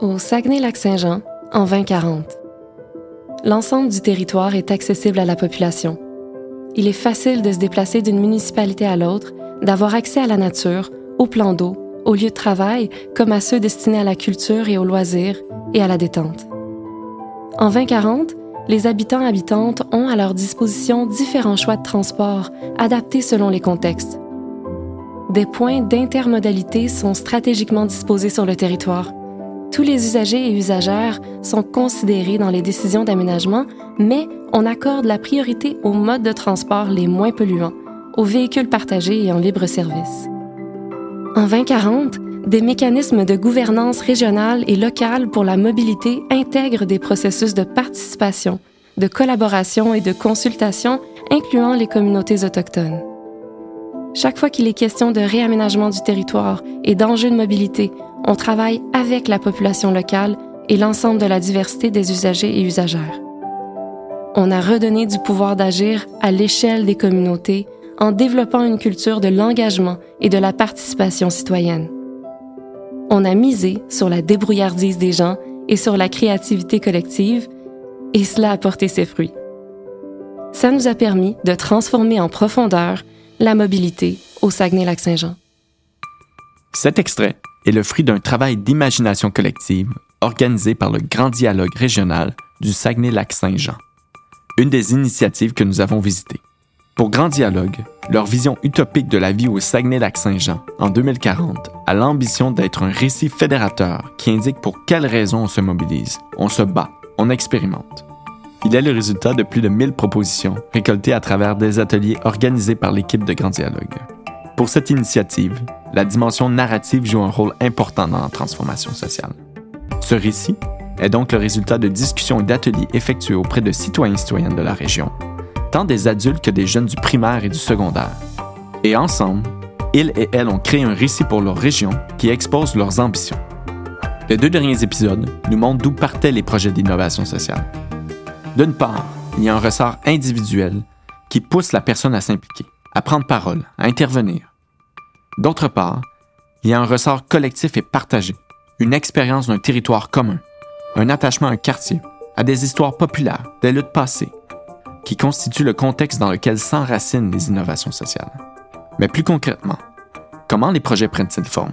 Au Saguenay-Lac-Saint-Jean, en 2040. L'ensemble du territoire est accessible à la population. Il est facile de se déplacer d'une municipalité à l'autre, d'avoir accès à la nature, aux plans d'eau, aux lieux de travail, comme à ceux destinés à la culture et aux loisirs et à la détente. En 2040, les habitants habitantes ont à leur disposition différents choix de transport adaptés selon les contextes. Des points d'intermodalité sont stratégiquement disposés sur le territoire. Tous les usagers et usagères sont considérés dans les décisions d'aménagement, mais on accorde la priorité aux modes de transport les moins polluants, aux véhicules partagés et en libre service. En 2040, des mécanismes de gouvernance régionale et locale pour la mobilité intègrent des processus de participation, de collaboration et de consultation incluant les communautés autochtones. Chaque fois qu'il est question de réaménagement du territoire et d'enjeux de mobilité, on travaille avec la population locale et l'ensemble de la diversité des usagers et usagères. On a redonné du pouvoir d'agir à l'échelle des communautés en développant une culture de l'engagement et de la participation citoyenne. On a misé sur la débrouillardise des gens et sur la créativité collective, et cela a porté ses fruits. Ça nous a permis de transformer en profondeur la mobilité au Saguenay-Lac-Saint-Jean. Cet extrait est le fruit d'un travail d'imagination collective organisé par le Grand Dialogue régional du Saguenay-Lac-Saint-Jean, une des initiatives que nous avons visitées. Pour Grand Dialogue, leur vision utopique de la vie au Saguenay-Lac-Saint-Jean en 2040 a l'ambition d'être un récit fédérateur qui indique pour quelles raisons on se mobilise, on se bat, on expérimente. Il est le résultat de plus de 1000 propositions récoltées à travers des ateliers organisés par l'équipe de Grand Dialogue. Pour cette initiative, la dimension narrative joue un rôle important dans la transformation sociale. Ce récit est donc le résultat de discussions et d'ateliers effectués auprès de citoyens et citoyennes de la région tant des adultes que des jeunes du primaire et du secondaire. Et ensemble, ils et elles ont créé un récit pour leur région qui expose leurs ambitions. Les deux derniers épisodes nous montrent d'où partaient les projets d'innovation sociale. D'une part, il y a un ressort individuel qui pousse la personne à s'impliquer, à prendre parole, à intervenir. D'autre part, il y a un ressort collectif et partagé, une expérience d'un territoire commun, un attachement à un quartier, à des histoires populaires, des luttes passées, qui constitue le contexte dans lequel s'enracinent les innovations sociales. Mais plus concrètement, comment les projets prennent-ils forme?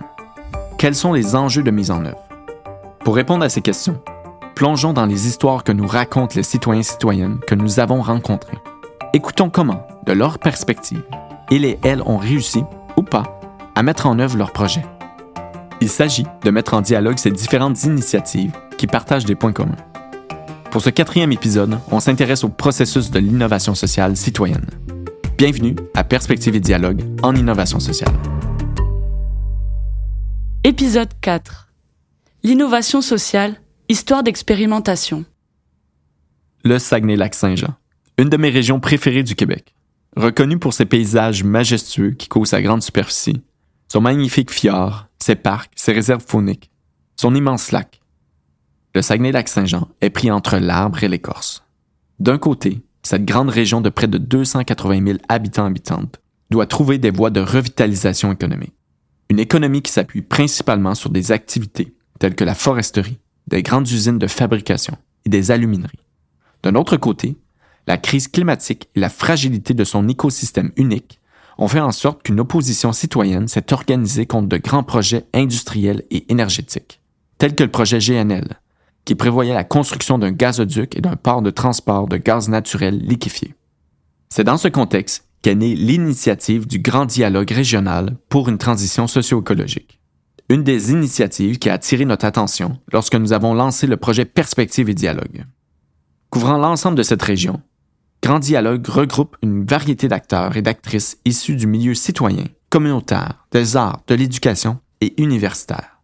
Quels sont les enjeux de mise en œuvre? Pour répondre à ces questions, plongeons dans les histoires que nous racontent les citoyens et citoyennes que nous avons rencontrés. Écoutons comment, de leur perspective, ils et elles ont réussi, ou pas, à mettre en œuvre leurs projets. Il s'agit de mettre en dialogue ces différentes initiatives qui partagent des points communs. Pour ce quatrième épisode, on s'intéresse au processus de l'innovation sociale citoyenne. Bienvenue à Perspective et Dialogue en innovation sociale. Épisode 4. L'innovation sociale, histoire d'expérimentation. Le Saguenay-Lac-Saint-Jean, une de mes régions préférées du Québec. Reconnue pour ses paysages majestueux qui couvrent sa grande superficie, son magnifique fjord, ses parcs, ses réserves fauniques, son immense lac, le Saguenay-Lac-Saint-Jean est pris entre l'arbre et l'écorce. D'un côté, cette grande région de près de 280 000 habitants-habitantes doit trouver des voies de revitalisation économique. Une économie qui s'appuie principalement sur des activités telles que la foresterie, des grandes usines de fabrication et des alumineries. D'un autre côté, la crise climatique et la fragilité de son écosystème unique ont fait en sorte qu'une opposition citoyenne s'est organisée contre de grands projets industriels et énergétiques, tels que le projet GNL, qui prévoyait la construction d'un gazoduc et d'un port de transport de gaz naturel liquéfié. C'est dans ce contexte qu'est née l'initiative du Grand Dialogue régional pour une transition socio-écologique. Une des initiatives qui a attiré notre attention lorsque nous avons lancé le projet Perspective et Dialogue. Couvrant l'ensemble de cette région, Grand Dialogue regroupe une variété d'acteurs et d'actrices issus du milieu citoyen, communautaire, des arts, de l'éducation et universitaire.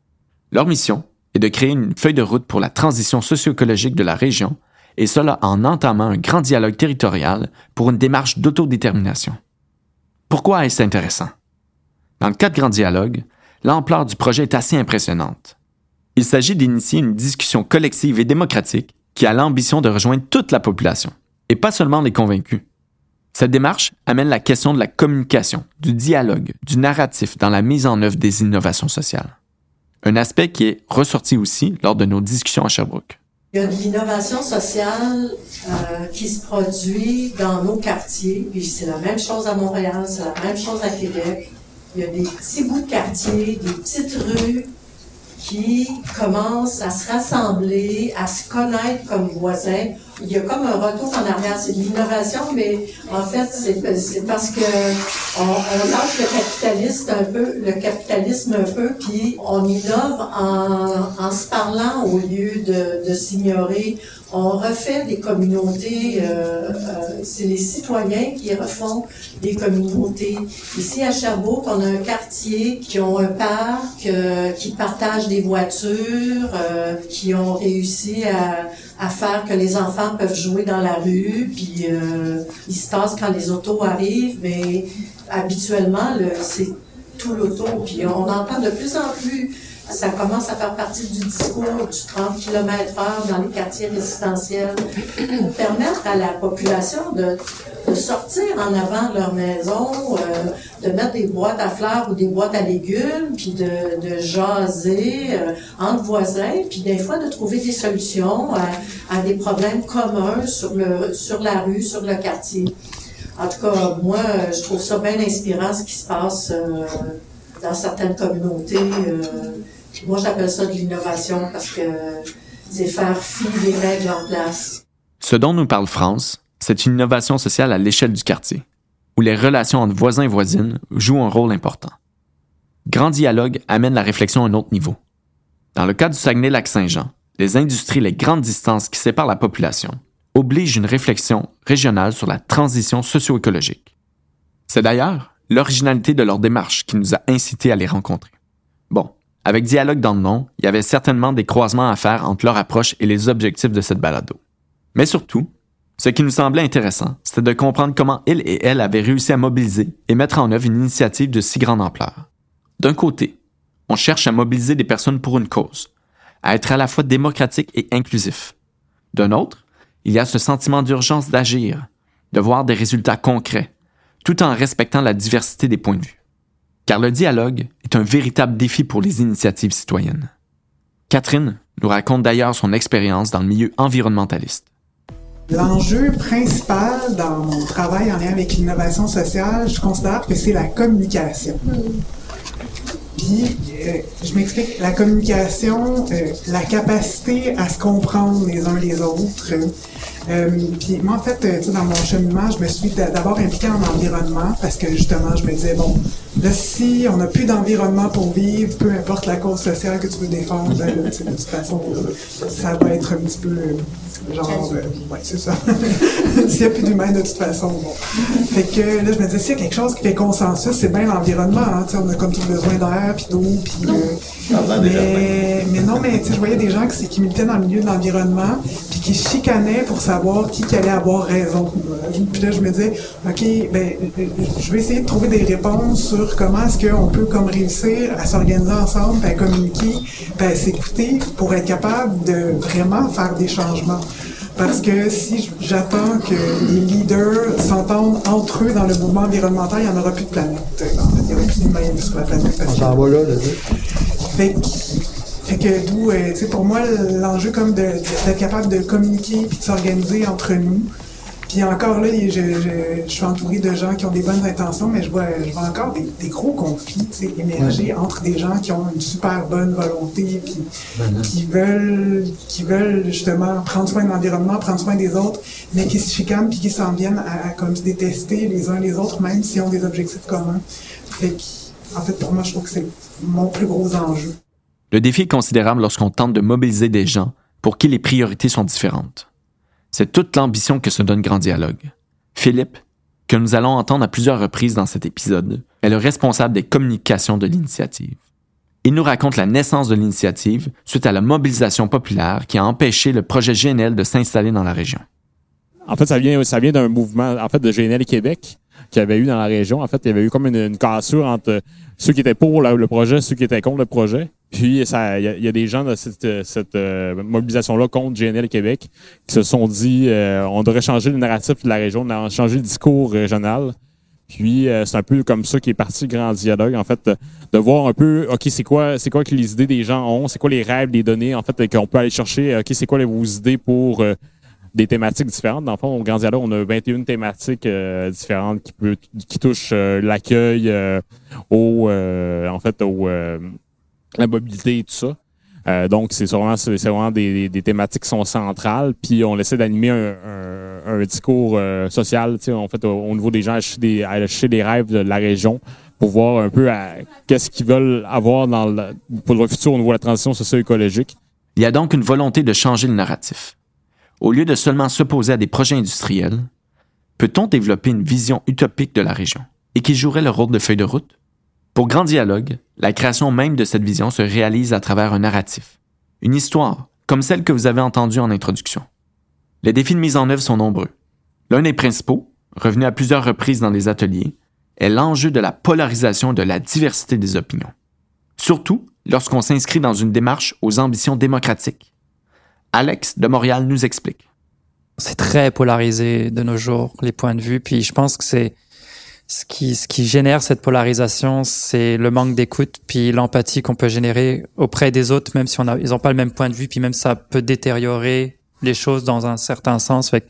Leur mission et de créer une feuille de route pour la transition socio-écologique de la région, et cela en entamant un grand dialogue territorial pour une démarche d'autodétermination. Pourquoi est-ce intéressant? Dans le cas de Grand Dialogue, l'ampleur du projet est assez impressionnante. Il s'agit d'initier une discussion collective et démocratique qui a l'ambition de rejoindre toute la population, et pas seulement les convaincus. Cette démarche amène la question de la communication, du dialogue, du narratif dans la mise en œuvre des innovations sociales. un aspect qui est ressorti aussi lors de nos discussions à Sherbrooke. Il y a de l'innovation sociale euh, qui se produit dans nos quartiers, puis c'est la même chose à Montréal, c'est la même chose à Québec. Il y a des petits bouts de quartier, des petites rues qui commencent à se rassembler, à se connaître comme voisins. Il y a comme un retour en arrière. C'est de l'innovation, mais en fait, c'est parce que on, lâche le capitalisme un peu, le capitalisme un peu, puis on innove en, se parlant au lieu de, s'ignorer. On refait des communautés, euh, euh, c'est les citoyens qui refont des communautés. Ici à Sherbrooke, on a un quartier qui ont un parc, euh, qui partagent des voitures, euh, qui ont réussi à, faire que les enfants peuvent jouer dans la rue, puis euh, ils se tassent quand les autos arrivent, mais habituellement, c'est tout l'auto, puis on entend de plus en plus. Ça commence à faire partie du discours du 30 km h dans les quartiers résidentiels pour permettre à la population de, de sortir en avant de leur maison, euh, de mettre des boîtes à fleurs ou des boîtes à légumes, puis de, de jaser euh, entre voisins, puis des fois de trouver des solutions à, à, des problèmes communs sur, le, sur la rue, sur le quartier. En tout cas, moi, je trouve ça bien inspirant ce qui se passe euh, dans certaines communautés. Euh, moi, j'appelle ça de l'innovation parce que c'est faire fi des règles en place. Ce dont nous parle France, c'est une innovation sociale à l'échelle du quartier, où les relations entre voisins et voisines jouent un rôle important. Grand dialogue amène la réflexion à un autre niveau. Dans le cas du Saguenay-Lac-Saint-Jean, les industries et les grandes distances qui séparent la population obligent une réflexion régionale sur la transition socio-écologique. C'est d'ailleurs l'originalité de leur démarche qui nous a incités à les rencontrer. Bon, avec Dialogue dans le nom, il y avait certainement des croisements à faire entre leur approche et les objectifs de cette balado. Mais surtout, ce qui nous semblait intéressant, c'était de comprendre comment ils et elles avaient réussi à mobiliser et mettre en œuvre une initiative de si grande ampleur. D'un côté, on cherche à mobiliser des personnes pour une cause, à être à la fois démocratique et inclusif. D'un autre, il y a ce sentiment d'urgence d'agir, de voir des résultats concrets, tout en respectant la diversité des points de vue car le dialogue est un véritable défi pour les initiatives citoyennes. Catherine nous raconte d'ailleurs son expérience dans le milieu environnementaliste. L'enjeu principal dans mon travail en lien avec l'innovation sociale, je considère que c'est la communication. Puis, euh, je m'explique, la communication, euh, la capacité à se comprendre les uns les autres, euh, puis moi, en fait, dans mon cheminement, je me suis d'abord impliquée en environnement parce que justement, je me disais, bon, là, si on n'a plus d'environnement pour vivre, peu importe la cause sociale que tu veux défendre, ben, de toute façon, ça va être un petit peu genre, ouais, c'est ça. S'il n'y a plus d'humains, de toute façon, bon. Fait que là, je me disais, s'il y a quelque chose qui fait consensus, c'est bien l'environnement, hein, on a comme tout besoin d'air, puis d'eau, puis... mais, mais, non, mais tu sais, je voyais des gens qui, qui militaient dans le milieu de l'environnement, puis qui chicanaient pour savoir savoir qui, allait avoir raison. Puis là, je me disais, OK, ben, je vais essayer de trouver des réponses sur comment est-ce qu'on peut comme réussir à s'organiser ensemble, à communiquer, à s'écouter pour être capable de vraiment faire des changements. Parce que si j'attends que les leaders s'entendent entre eux dans le mouvement environnemental, il n'y en aura plus de planète. Plus d'humains sur la planète. On s'en va là, là. Fait fait que d'où, euh, tu sais, pour moi, l'enjeu comme d'être capable de communiquer puis de s'organiser entre nous. Puis encore là, je, je, suis entouré de gens qui ont des bonnes intentions, mais je vois, je vois encore des, des gros conflits émerger entre des gens qui ont une super bonne volonté, puis mm-hmm. qui veulent, qui veulent justement prendre soin de l'environnement, prendre soin des autres, mais qui se chicanent puis qui s'en viennent à, comme se détester les uns les autres, même s'ils ont des objectifs communs. Fait que, en fait, pour moi, je trouve que c'est mon plus gros enjeu. Le défi est considérable lorsqu'on tente de mobiliser des gens pour qui les priorités sont différentes. C'est toute l'ambition que se donne Grand Dialogue. Philippe, que nous allons entendre à plusieurs reprises dans cet épisode, est le responsable des communications de l'initiative. Il nous raconte la naissance de l'initiative suite à la mobilisation populaire qui a empêché le projet GNL de s'installer dans la région. En fait, ça vient, ça vient d'un mouvement en fait, de GNL Québec qu'il y avait eu dans la région. En fait, il y avait eu comme une, cassure entre ceux qui étaient pour le, projet et ceux qui étaient contre le projet. Puis, il y, a des gens de cette, cette euh, mobilisation-là contre GNL Québec qui se sont dit euh, on devrait changer le narratif de la région, on changer le discours régional. Puis euh, c'est un peu comme ça qui est parti le grand dialogue, en fait, de voir un peu, OK, c'est quoi, c'est quoi que les idées des gens ont, c'est quoi les rêves, les données, en fait, qu'on peut aller chercher, OK, c'est quoi les, vos idées pour euh, des thématiques différentes. Dans le fond, au Grand Dialogue, on a 21 thématiques euh, différentes qui, peut, qui touchent l'accueil, au, en fait, au, la mobilité et tout ça. Euh, donc, c'est vraiment, c'est vraiment des, des, thématiques qui sont centrales. Puis, on essaie d'animer un, un, un, discours euh, social, en fait, au, niveau des gens, à des, à des rêves de la région pour voir un peu qu'est-ce qu'ils veulent avoir dans le, pour le futur au niveau de la transition socio-écologique. Il y a donc une volonté de changer le narratif. Au lieu de seulement s'opposer à des projets industriels, peut-on développer une vision utopique de la région et qui jouerait le rôle de feuille de route? Pour Grand Dialogue, la création même de cette vision se réalise à travers un narratif, une histoire, comme celle que vous avez entendue en introduction. Les défis de mise en œuvre sont nombreux. L'un des principaux, revenu à plusieurs reprises dans les ateliers, est l'enjeu de la polarisation de la diversité des opinions. Surtout lorsqu'on s'inscrit dans une démarche aux ambitions démocratiques. Alex de Montréal nous explique. C'est très polarisé de nos jours, les points de vue, puis je pense que c'est ce qui, ce qui génère cette polarisation, c'est le manque d'écoute, puis l'empathie qu'on peut générer auprès des autres, même si on a, ils n'ont pas le même point de vue, puis même ça peut détériorer les choses dans un certain sens. Fait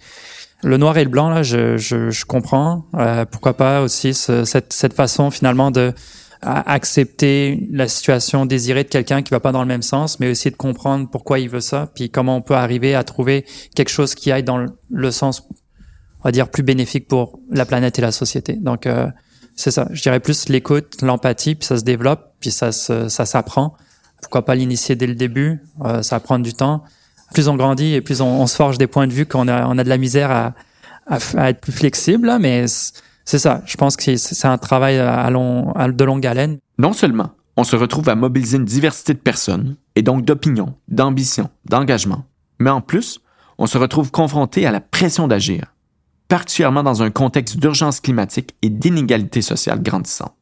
le noir et le blanc, là, je, je, je comprends. Euh, pourquoi pas aussi cette, cette façon finalement de accepter la situation désirée de quelqu'un qui va pas dans le même sens, mais aussi de comprendre pourquoi il veut ça, puis comment on peut arriver à trouver quelque chose qui aille dans le sens on va dire, plus bénéfique pour la planète et la société. Donc, euh, c'est ça. Je dirais plus l'écoute, l'empathie, puis ça se développe, puis ça ça s'apprend. Pourquoi pas l'initier dès le début euh, Ça prend du temps. Plus on grandit et plus on, se forge des points de vue qu'on a, on a de la misère à, à, être plus flexible. Mais c'est ça. Je pense que c'est un travail de longue haleine. Non seulement on se retrouve à mobiliser une diversité de personnes et donc d'opinions, d'ambitions, d'engagement, mais en plus, on se retrouve confronté à la pression d'agir particulièrement dans un contexte d'urgence climatique et d'inégalité sociale grandissante.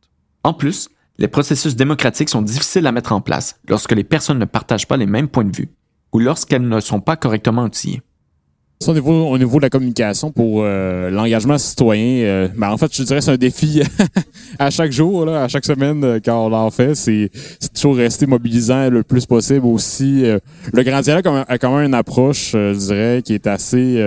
En plus, les processus démocratiques sont difficiles à mettre en place lorsque les personnes ne partagent pas les mêmes points de vue ou lorsqu'elles ne sont pas correctement outillées. Au, niveau, au niveau de la communication pour euh, l'engagement citoyen, euh, ben, en fait, je dirais c'est un défi à chaque jour, là, à chaque semaine euh, quand on en fait. C'est toujours rester mobilisant le plus possible aussi. le Grand Dialogue a quand même une approche, je dirais, qui est assez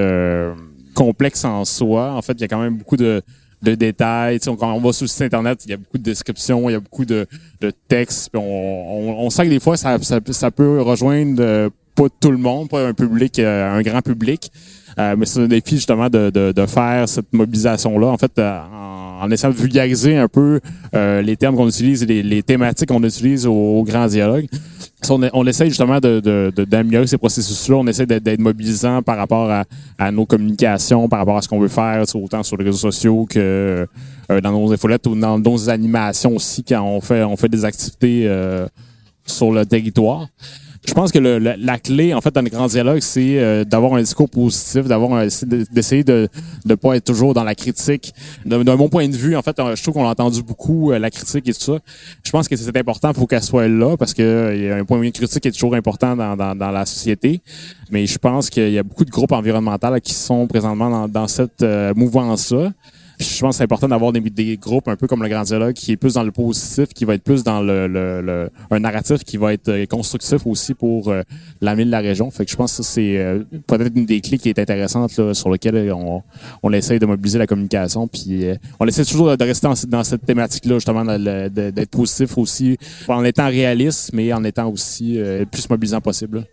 complexe en soi. En fait, il y a quand même beaucoup de, de détails. quand on va sur le site internet, il y a beaucoup de descriptions, il y a beaucoup de, de textes. on, on, on, sent que des fois, ça, ça, ça peut rejoindre euh, pas tout le monde, pas un public, euh, un grand public. Euh, mais c'est un défi justement de, de, de faire cette mobilisation-là, en fait, en, en, essayant de vulgariser un peu les termes qu'on utilise les, les thématiques qu'on utilise au, au, grand dialogue on, on essaie justement d'améliorer de, de, ces processus-là. On essaie d'être mobilisant par rapport à, à, nos communications, par rapport à ce qu'on veut faire, autant sur les réseaux sociaux que euh, dans nos infolettes ou dans nos animations aussi quand on fait on fait des activités euh, sur le territoire je pense que le, la, clé, en fait, dans le grand dialogue, c'est euh, d'avoir un discours positif, d'avoir d'essayer de ne pas être toujours dans la critique. D'un mon point de vue, en fait, euh, je trouve qu'on a entendu beaucoup euh, la critique et tout ça. Je pense que c'est important, pour qu'elle soit là, parce que a un point de vue critique est toujours important dans, dans, dans la société. Mais je pense qu'il y a beaucoup de groupes environnementaux qui sont présentement dans, dans cette mouvance-là je pense que c'est important d'avoir des, groupes un peu comme le Grand Dialogue qui est plus dans le positif, qui va être plus dans le, le, un narratif qui va être euh, constructif aussi pour euh, l'ami de la région. Fait que je pense que c'est euh, peut-être une des clés qui est intéressante là, sur lequel on, on essaye de mobiliser la communication. Puis on essaie toujours de rester dans, cette thématique-là, justement, d'être positif aussi, en étant réaliste, mais en étant aussi le plus mobilisant possible.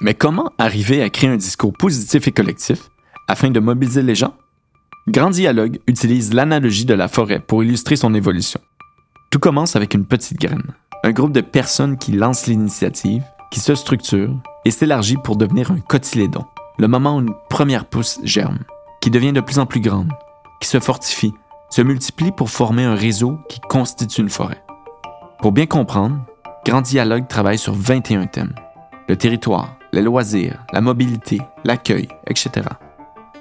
Mais comment arriver à créer un discours positif et collectif afin de mobiliser les gens? Grand Dialogue utilise l'analogie de la forêt pour illustrer son évolution. Tout commence avec une petite graine, un groupe de personnes qui lancent l'initiative, qui se structure et s'élargit pour devenir un cotylédon, le moment où une première pousse germe, qui devient de plus en plus grande, qui se fortifie, se multiplie pour former un réseau qui constitue une forêt. Pour bien comprendre, Grand Dialogue travaille sur 21 thèmes. Le territoire, les loisirs, la mobilité, l'accueil, etc.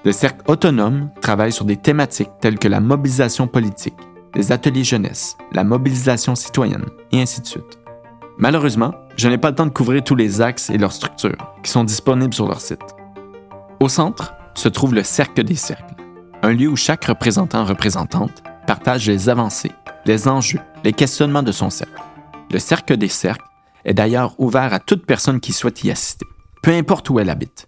Le cercle autonome travaille sur des thématiques telles que la mobilisation politique, les ateliers jeunesse, la mobilisation citoyenne, et ainsi de suite. Malheureusement, je n'ai pas le temps de couvrir tous les axes et leurs structures, qui sont disponibles sur leur site. Au centre se trouve le Cercle des Cercles, un lieu où chaque représentant-représentante partage les avancées, les enjeux, les questionnements de son cercle. Le cercle des cercles est d'ailleurs ouvert à toute personne qui souhaite y assister, peu importe où elle habite.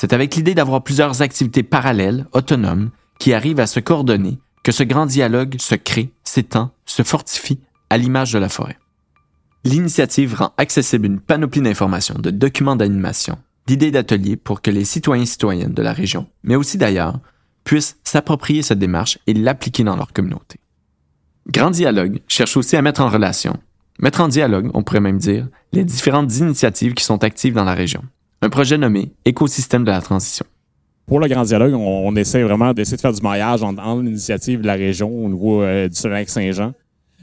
C'est avec l'idée d'avoir plusieurs activités parallèles, autonomes, qui arrivent à se coordonner que ce grand dialogue se crée, s'étend, se fortifie à l'image de la forêt. L'initiative rend accessible une panoplie d'informations, de documents d'animation, d'idées d'ateliers pour que les citoyens et citoyennes de la région, mais aussi d'ailleurs, puissent s'approprier cette démarche et l'appliquer dans leur communauté. Grand Dialogue cherche aussi à mettre en relation, mettre en dialogue, on pourrait même dire, les différentes initiatives qui sont actives dans la région. Un projet nommé Écosystème de la transition. Pour le Grand Dialogue, on, essaie vraiment d'essayer de faire du maillage entre, l'initiative de la région au niveau euh, du Lac-Saint-Jean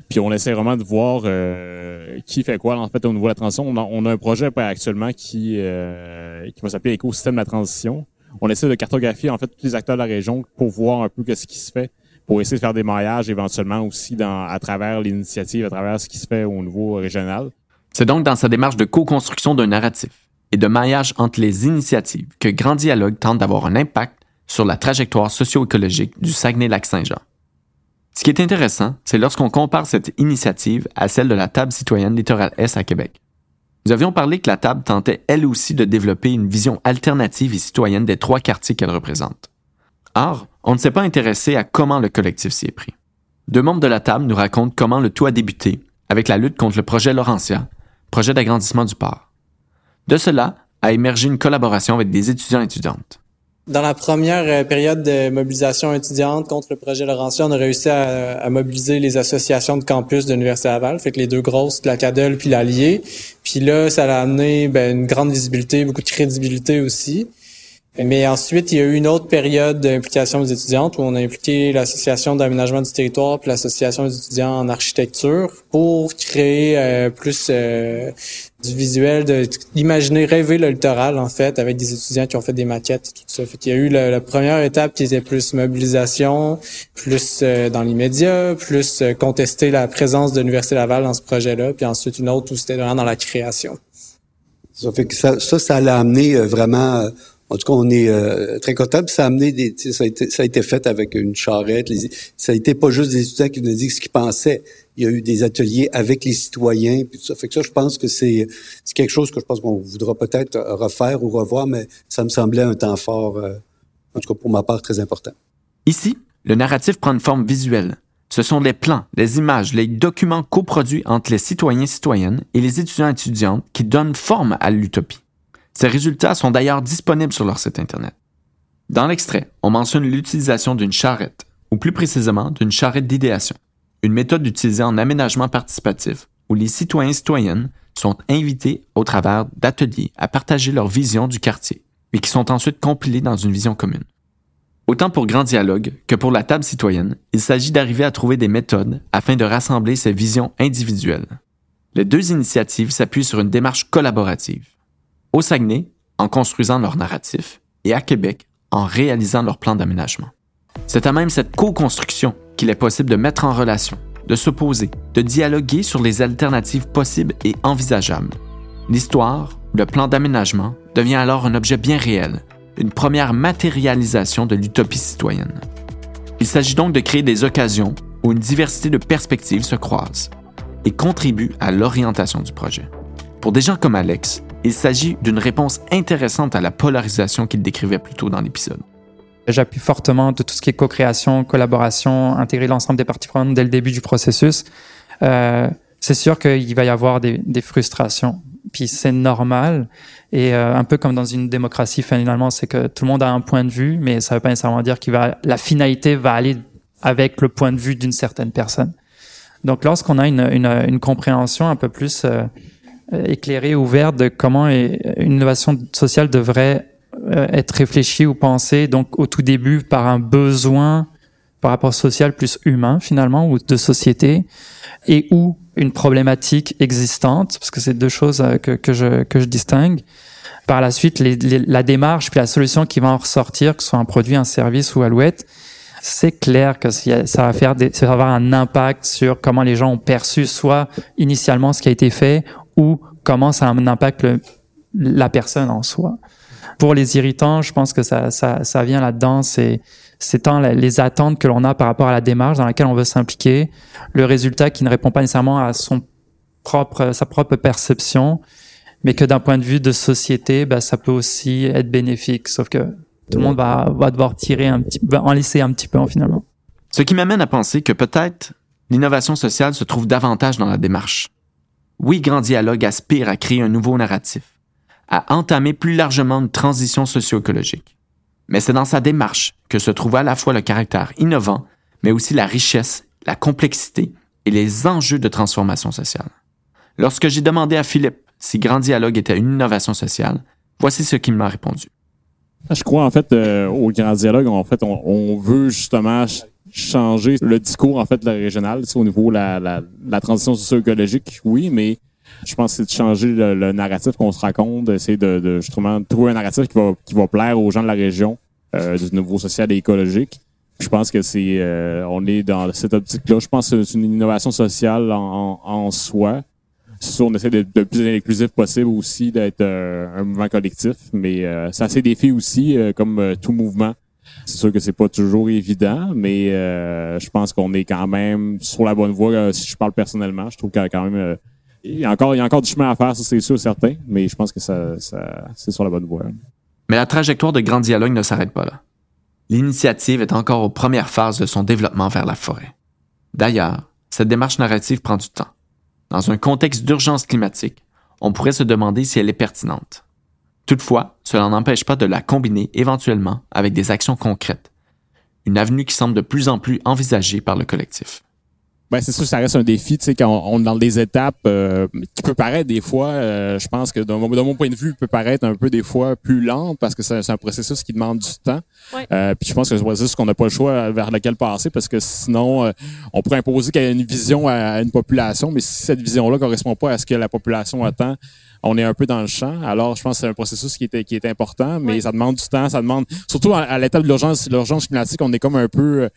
puis on essaie vraiment de voir euh, qui fait quoi en fait au niveau de la transition. On a, un projet actuellement qui euh, qui va s'appeler écosystème de la transition. On essaie de cartographier en fait tous les acteurs de la région pour voir un peu ce qui se fait, pour essayer de faire des maillages éventuellement aussi dans à travers l'initiative, à travers ce qui se fait au niveau régional. C'est donc dans sa démarche de co-construction d'un narratif et de maillage entre les initiatives que Grand Dialogue tente d'avoir un impact sur la trajectoire socio-écologique du Saguenay-Lac-Saint-Jean. Ce qui est intéressant, c'est lorsqu'on compare cette initiative à celle de la Table citoyenne Littoral S à Québec. Nous avions parlé que la Table tentait elle aussi de développer une vision alternative et citoyenne des trois quartiers qu'elle représente. Or, on ne s'est pas intéressé à comment le collectif s'y est pris. Deux membres de la Table nous racontent comment le tout a débuté avec la lutte contre le projet Laurentia, projet d'agrandissement du port. De cela a émergé une collaboration avec des étudiants et étudiantes. Dans la première euh, période de mobilisation étudiante contre le projet Laurentien, on a réussi à, mobiliser les associations de campus de l'Université Laval, fait que les deux grosses, la CADEL puis l'Allier. Puis là, ça a amené ben, une grande visibilité, beaucoup de crédibilité aussi. Mais ensuite, il y a eu une autre période d'implication des étudiantes où on a impliqué l'association d'aménagement du territoire puis l'association des étudiants en architecture pour créer euh, plus euh, du visuel, d'imaginer, rêver le littoral en fait avec des étudiants qui ont fait des maquettes et tout ça. Fait il y a eu la, première étape qui était plus mobilisation, plus euh, dans l'immédiat, plus contester la présence de l'Université Laval dans ce projet-là, puis ensuite une autre où c'était vraiment dans la création. Ça fait que ça, ça, ça l'a amené vraiment en tout cas, on est euh, très content. Ça a amené des, ça a, été, ça a été fait avec une charrette. ça a été pas juste des étudiants qui nous dit ce qu'ils pensaient. Il y a eu des ateliers avec les citoyens. Puis ça fait que ça, je pense que c'est quelque chose que je pense qu'on voudra peut-être refaire ou revoir, mais ça me semblait un temps fort, euh, en tout cas pour ma part, très important. Ici, le narratif prend une forme visuelle. Ce sont les plans, les images, les documents coproduits entre les citoyens et citoyennes et les étudiants et étudiantes qui donnent forme à l'utopie. Ces résultats sont d'ailleurs disponibles sur leur site Internet. Dans l'extrait, on mentionne l'utilisation d'une charrette, ou plus précisément d'une charrette d'idéation, une méthode utilisée en aménagement participatif où les citoyens et citoyennes sont invités au travers d'ateliers à partager leur vision du quartier et qui sont ensuite compilés dans une vision commune. Autant pour Grand Dialogue que pour la table citoyenne, il s'agit d'arriver à trouver des méthodes afin de rassembler ces visions individuelles. Les deux initiatives s'appuient sur une démarche collaborative au Saguenay en construisant leur narratif et à Québec en réalisant leur plan d'aménagement. C'est à même cette co-construction qu'il est possible de mettre en relation, de s'opposer, de dialoguer sur les alternatives possibles et envisageables. L'histoire, le plan d'aménagement, devient alors un objet bien réel, une première matérialisation de l'utopie citoyenne. Il s'agit donc de créer des occasions où une diversité de perspectives se croisent et contribue à l'orientation du projet. Pour des gens comme Alex, il s'agit d'une réponse intéressante à la polarisation qu'il décrivait plus tôt dans l'épisode. J'appuie fortement de tout ce qui est co-création, collaboration, intégrer l'ensemble des parties prenantes dès le début du processus. Euh, c'est sûr qu'il va y avoir des, des frustrations, puis c'est normal. Et euh, un peu comme dans une démocratie, finalement, c'est que tout le monde a un point de vue, mais ça ne veut pas nécessairement dire que la finalité va aller avec le point de vue d'une certaine personne. Donc, lorsqu'on a une, une, une, compréhension un peu plus euh, éclairée, ouverte de comment une innovation sociale devrait euh, être réfléchie ou pensée, donc au tout début par un besoin par rapport social plus humain finalement ou de société, et ou une problématique existante, parce que c'est deux choses euh, que, que, je, que je distingue. Par la suite, les, la démarche puis la solution qui va en ressortir, que ce soit un produit, un service ou alouette, c'est clair que ça va faire des, ça va avoir un impact sur comment les gens ont perçu soit initialement ce qui a été fait ou comment ça impacte la personne en soi. Pour les irritants, je pense que ça, ça, ça vient là-dedans, c'est c'est tant les attentes que l'on a par rapport à la démarche dans laquelle on veut s'impliquer, le résultat qui ne répond pas nécessairement à son propre, sa propre perception, mais que d'un point de vue de société, bah, ça peut aussi être bénéfique. Sauf que tout le monde va, va devoir tirer un petit, va en laisser un petit peu en finalement. Ce qui m'amène à penser que peut-être l'innovation sociale se trouve davantage dans la démarche. Oui, Grand Dialogue aspire à créer un nouveau narratif, à entamer plus largement une transition socio-écologique. Mais c'est dans sa démarche que se trouve à la fois le caractère innovant, mais aussi la richesse, la complexité et les enjeux de transformation sociale. Lorsque j'ai demandé à Philippe si Grand Dialogue était une innovation sociale, voici ce qu'il m'a répondu. Je crois en fait euh, au Grand Dialogue, en fait, on, veut justement changer le discours en fait la régional, au niveau de la, la, la transition socio-écologique, oui, mais je pense que c'est de changer le, narratif qu'on se raconte, c'est de, de, justement trouver un narratif qui va, qui va plaire aux gens de la région, euh, du niveau social et écologique. Je pense que c'est, euh, on est dans cette optique-là. Je pense que c'est une innovation sociale en, en, soi. C'est sûr, on essaie d'être le plus inclusif possible aussi, d'être euh, un mouvement collectif, mais euh, ça a ses défis aussi, comme tout mouvement. C'est sûr que c'est pas toujours évident, mais je pense qu'on est quand même sur la bonne voie. si je parle personnellement, je trouve qu'il y a quand même il y a encore, il y a encore du chemin à faire, ça c'est sûr, certain, mais je pense que ça, ça c'est sur la bonne voie. Mais la trajectoire de Grand Dialogue ne s'arrête pas là. L'initiative est encore aux premières phases de son développement vers la forêt. D'ailleurs, cette démarche narrative prend du temps. Dans un contexte d'urgence climatique, on pourrait se demander si elle est pertinente. Toutefois, cela n'empêche pas de la combiner éventuellement avec des actions concrètes, une avenue qui semble de plus en plus envisagée par le collectif. Ben c'est sûr, ça reste un défi, tu sais, quand on, est dans des étapes euh, qui peut paraître des fois, euh, je pense que de mon, point de vue, peut paraître un peu des fois plus lent parce que c'est un processus qui demande du temps. Euh, puis je pense que c'est un processus qu'on n'a pas le choix vers lequel passer parce que sinon, on pourrait imposer qu'il y ait une vision à, une population, mais si cette vision-là correspond pas à ce que la population attend, on est un peu dans le champ. Alors, je pense que c'est un processus qui est, qui est important, mais ça demande du temps, ça demande, surtout à, à l'étape de l'urgence, l'urgence climatique, on est comme un peu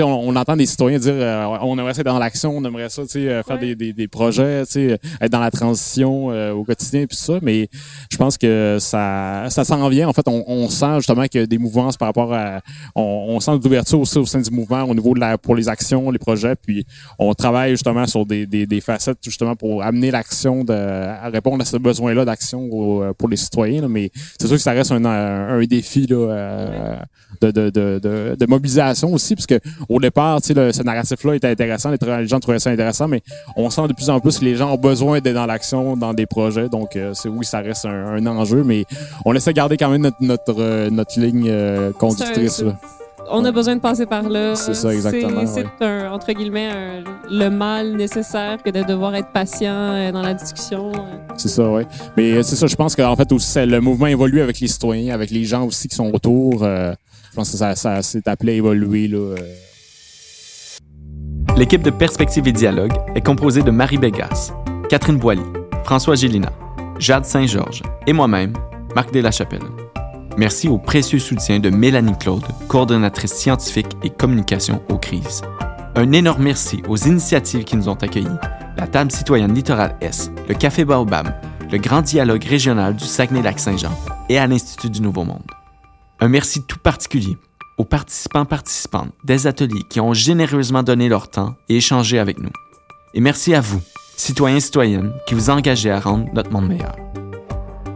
on, on, entend des citoyens dire euh, on aimerait ça être dans l'action, on aimerait ça euh, faire des, des, des, projets, être dans la transition euh, au quotidien et tout ça, mais je pense que ça ça s'en vient. En fait, on, on sent justement qu'il y a des mouvances par rapport à on, on sent d'ouverture aussi au sein du mouvement au niveau de la pour les actions, les projets, puis on travaille justement sur des, des, des facettes justement pour amener l'action de à répondre à ce besoin-là d'action pour les citoyens. mais c'est sûr que ça reste un, un, défi là, de, de, de, de, mobilisation aussi, parce que au départ, sais, ce narratif-là était intéressant, les, gens trouvaient ça intéressant, mais on sent de plus en plus que les gens ont besoin d'être dans l'action, dans des projets. Donc, euh, c'est oui, ça reste un, enjeu, mais on essaie de garder quand même notre, notre, euh, notre ligne euh, conductrice. On a besoin de passer par là. C'est ça, exactement. C'est entre guillemets le mal nécessaire que de devoir être patient dans la discussion. C'est ça, oui. Mais c'est ça, je pense qu'en fait, aussi, le mouvement évolue avec les citoyens, avec les gens aussi qui sont autour. je pense que ça, ça s'est appelé à évoluer. Là, L'équipe de Perspective et Dialogue est composée de Marie Bégas, Catherine Boilly, François Gélina, Jade Saint-Georges et moi-même, Marc Delachapelle. Merci au précieux soutien de Mélanie Claude, coordonnatrice scientifique et communication aux crises. Un énorme merci aux initiatives qui nous ont accueillis, la Table citoyenne Littoral S, le Café Baobab, le Grand Dialogue régional du Saguenay-Lac-Saint-Jean et à l'Institut du Nouveau Monde. Un merci tout particulier aux participants participantes des ateliers qui ont généreusement donné leur temps et échangé avec nous. Et merci à vous, citoyens citoyennes, qui vous engagez à rendre notre monde meilleur.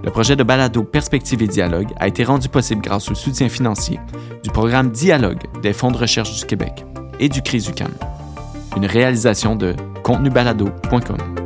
Le projet de balado Perspective et Dialogue a été rendu possible grâce au soutien financier du programme Dialogue des Fonds de recherche du Québec et du CRIS UQAM. Une réalisation de contenubalado.com.